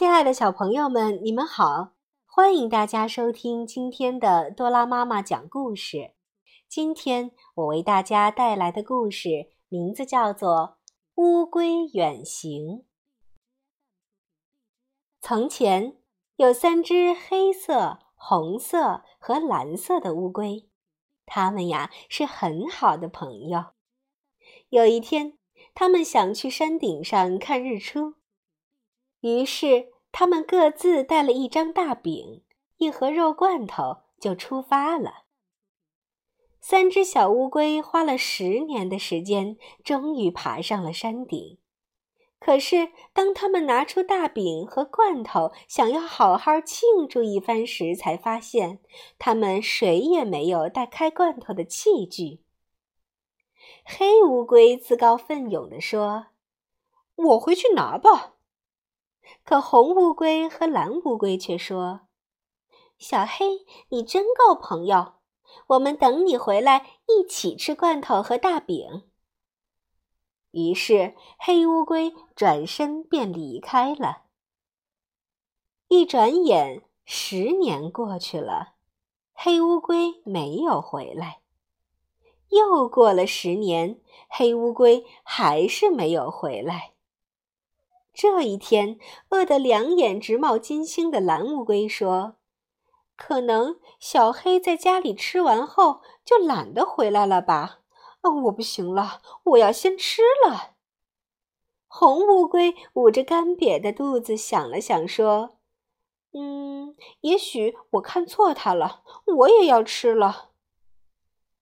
亲爱的小朋友们，你们好！欢迎大家收听今天的多拉妈妈讲故事。今天我为大家带来的故事名字叫做《乌龟远行》。从前有三只黑色、红色和蓝色的乌龟，它们呀是很好的朋友。有一天，他们想去山顶上看日出。于是，他们各自带了一张大饼、一盒肉罐头，就出发了。三只小乌龟花了十年的时间，终于爬上了山顶。可是，当他们拿出大饼和罐头，想要好好庆祝一番时，才发现他们谁也没有带开罐头的器具。黑乌龟自告奋勇地说：“我回去拿吧。”可红乌龟和蓝乌龟却说：“小黑，你真够朋友，我们等你回来一起吃罐头和大饼。”于是黑乌龟转身便离开了。一转眼，十年过去了，黑乌龟没有回来。又过了十年，黑乌龟还是没有回来。这一天，饿得两眼直冒金星的蓝乌龟说：“可能小黑在家里吃完后就懒得回来了吧？啊，我不行了，我要先吃了。”红乌龟捂着干瘪的肚子想了想说：“嗯，也许我看错它了，我也要吃了。”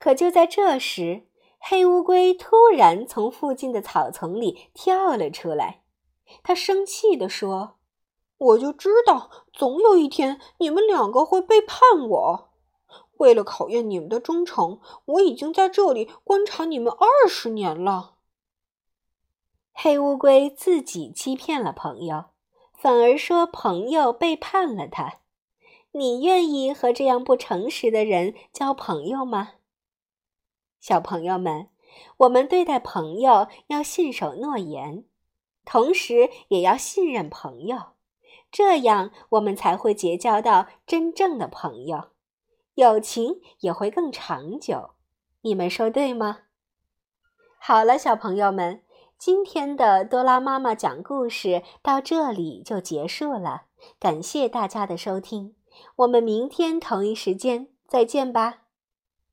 可就在这时，黑乌龟突然从附近的草丛里跳了出来。他生气地说：“我就知道，总有一天你们两个会背叛我。为了考验你们的忠诚，我已经在这里观察你们二十年了。”黑乌龟自己欺骗了朋友，反而说朋友背叛了他。你愿意和这样不诚实的人交朋友吗？小朋友们，我们对待朋友要信守诺言。同时也要信任朋友，这样我们才会结交到真正的朋友，友情也会更长久。你们说对吗？好了，小朋友们，今天的多拉妈妈讲故事到这里就结束了，感谢大家的收听，我们明天同一时间再见吧。